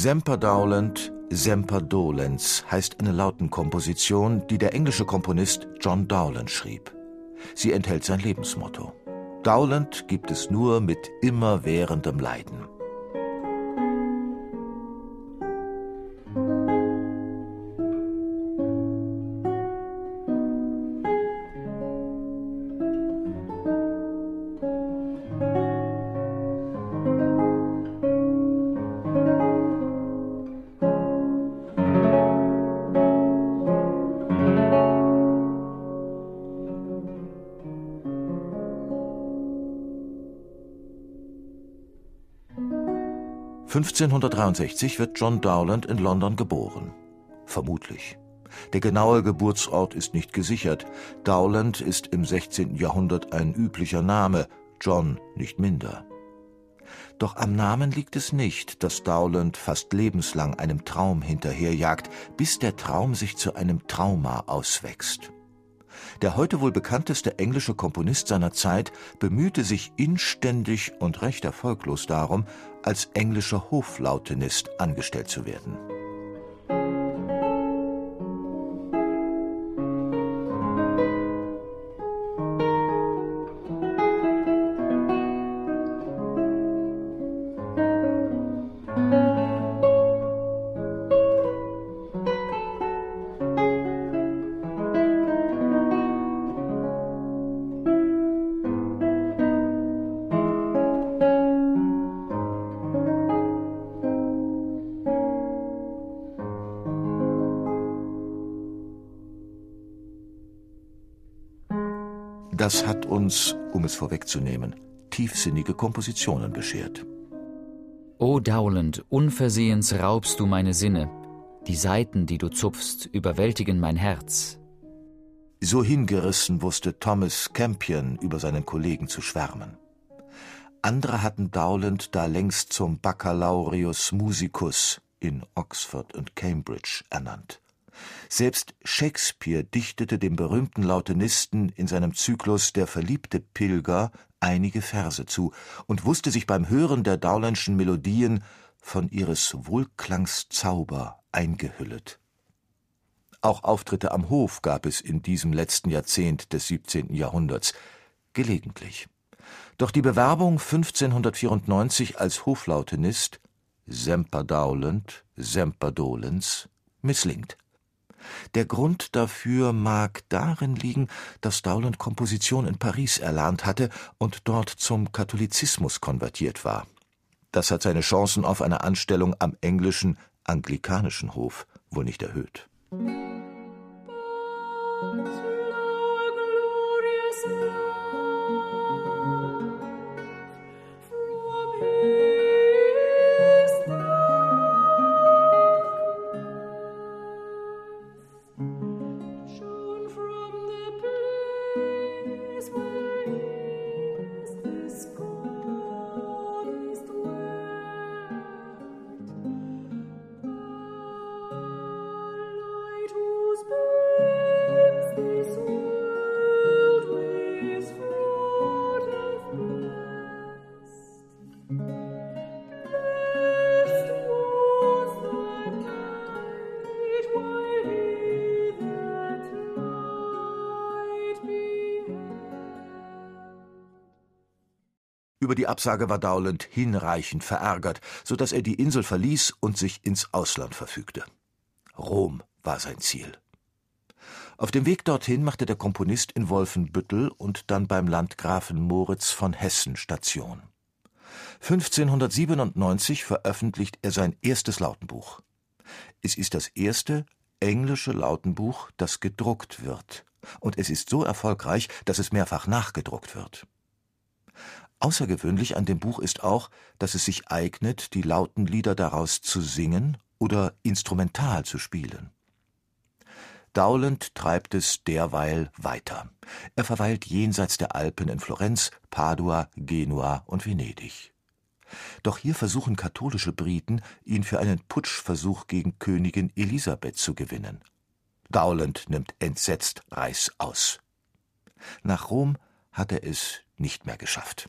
Semper Semper-Dolens heißt eine Lautenkomposition, die der englische Komponist John Dowland schrieb. Sie enthält sein Lebensmotto. Dowland gibt es nur mit immerwährendem Leiden. 1563 wird John Dowland in London geboren. Vermutlich. Der genaue Geburtsort ist nicht gesichert. Dowland ist im 16. Jahrhundert ein üblicher Name, John nicht minder. Doch am Namen liegt es nicht, dass Dowland fast lebenslang einem Traum hinterherjagt, bis der Traum sich zu einem Trauma auswächst. Der heute wohl bekannteste englische Komponist seiner Zeit bemühte sich inständig und recht erfolglos darum, als englischer Hoflautenist angestellt zu werden. Das hat uns, um es vorwegzunehmen, tiefsinnige Kompositionen beschert. O Dowland, unversehens raubst du meine Sinne. Die Saiten, die du zupfst, überwältigen mein Herz. So hingerissen wusste Thomas Campion über seinen Kollegen zu schwärmen. Andere hatten Dowland da längst zum Baccalaureus musicus in Oxford und Cambridge ernannt. Selbst Shakespeare dichtete dem berühmten Lautenisten in seinem Zyklus Der verliebte Pilger einige Verse zu und wusste sich beim Hören der Dowlandschen Melodien von ihres Wohlklangs Zauber eingehüllet. Auch Auftritte am Hof gab es in diesem letzten Jahrzehnt des 17. Jahrhunderts, gelegentlich. Doch die Bewerbung 1594 als Hoflautenist Semper Dowland, Semper Dolens misslingt. Der Grund dafür mag darin liegen, dass Dowland Komposition in Paris erlernt hatte und dort zum Katholizismus konvertiert war. Das hat seine Chancen auf eine Anstellung am englischen anglikanischen Hof wohl nicht erhöht. Über die Absage war Dowland hinreichend verärgert, so dass er die Insel verließ und sich ins Ausland verfügte. Rom war sein Ziel. Auf dem Weg dorthin machte der Komponist in Wolfenbüttel und dann beim Landgrafen Moritz von Hessen Station. 1597 veröffentlicht er sein erstes Lautenbuch. Es ist das erste englische Lautenbuch, das gedruckt wird, und es ist so erfolgreich, dass es mehrfach nachgedruckt wird. Außergewöhnlich an dem Buch ist auch, dass es sich eignet, die lauten Lieder daraus zu singen oder instrumental zu spielen. Dowland treibt es derweil weiter. Er verweilt jenseits der Alpen in Florenz, Padua, Genua und Venedig. Doch hier versuchen katholische Briten, ihn für einen Putschversuch gegen Königin Elisabeth zu gewinnen. Dowland nimmt entsetzt Reißaus. Nach Rom hat er es nicht mehr geschafft.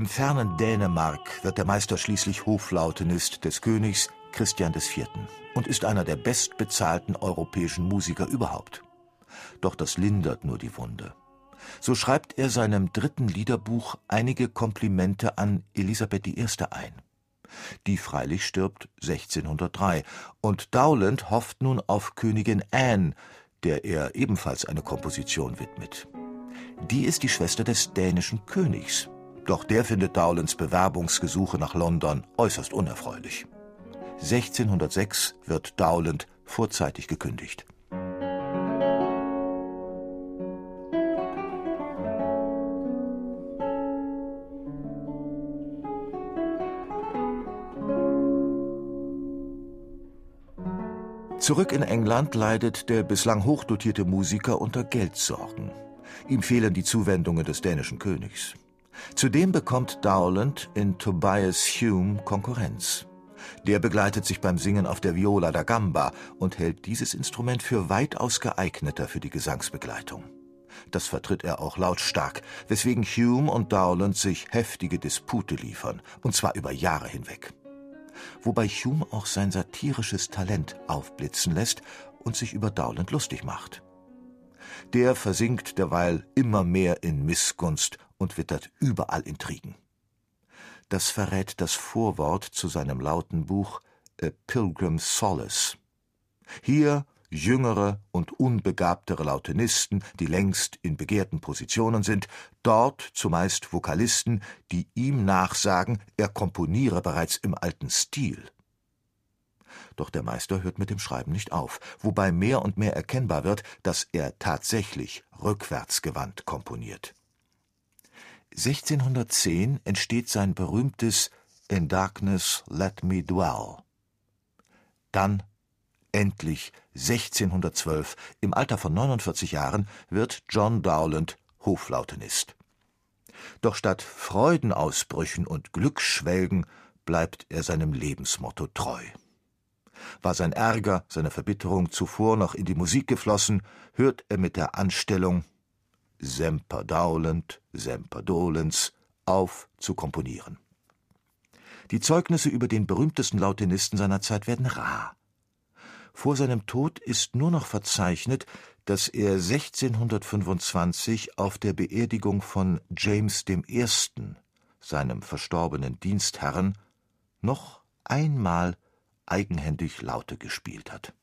Im fernen Dänemark wird der Meister schließlich Hoflautenist des Königs Christian IV. und ist einer der bestbezahlten europäischen Musiker überhaupt. Doch das lindert nur die Wunde. So schreibt er seinem dritten Liederbuch einige Komplimente an Elisabeth I. ein. Die freilich stirbt 1603 und Dowland hofft nun auf Königin Anne, der er ebenfalls eine Komposition widmet. Die ist die Schwester des dänischen Königs doch der findet Dowlands Bewerbungsgesuche nach London äußerst unerfreulich. 1606 wird Dowland vorzeitig gekündigt. Zurück in England leidet der bislang hochdotierte Musiker unter Geldsorgen. Ihm fehlen die Zuwendungen des dänischen Königs. Zudem bekommt Dowland in Tobias Hume Konkurrenz. Der begleitet sich beim Singen auf der Viola da Gamba und hält dieses Instrument für weitaus geeigneter für die Gesangsbegleitung. Das vertritt er auch lautstark, weswegen Hume und Dowland sich heftige Dispute liefern, und zwar über Jahre hinweg. Wobei Hume auch sein satirisches Talent aufblitzen lässt und sich über Dowland lustig macht. Der versinkt derweil immer mehr in Missgunst und wittert überall Intrigen. Das verrät das Vorwort zu seinem lauten Buch A Pilgrim's Solace. Hier jüngere und unbegabtere Lautenisten, die längst in begehrten Positionen sind, dort zumeist Vokalisten, die ihm nachsagen, er komponiere bereits im alten Stil. Doch der Meister hört mit dem Schreiben nicht auf, wobei mehr und mehr erkennbar wird, dass er tatsächlich rückwärtsgewandt komponiert. 1610 entsteht sein berühmtes In Darkness Let Me Dwell. Dann, endlich 1612, im Alter von 49 Jahren, wird John Dowland Hoflautenist. Doch statt Freudenausbrüchen und Glücksschwelgen bleibt er seinem Lebensmotto treu. War sein Ärger, seine Verbitterung zuvor noch in die Musik geflossen, hört er mit der Anstellung Semper Dowland, Semper Dolens auf zu komponieren. Die Zeugnisse über den berühmtesten Lautenisten seiner Zeit werden rar. Vor seinem Tod ist nur noch verzeichnet, dass er 1625 auf der Beerdigung von James I., seinem verstorbenen Dienstherrn, noch einmal eigenhändig Laute gespielt hat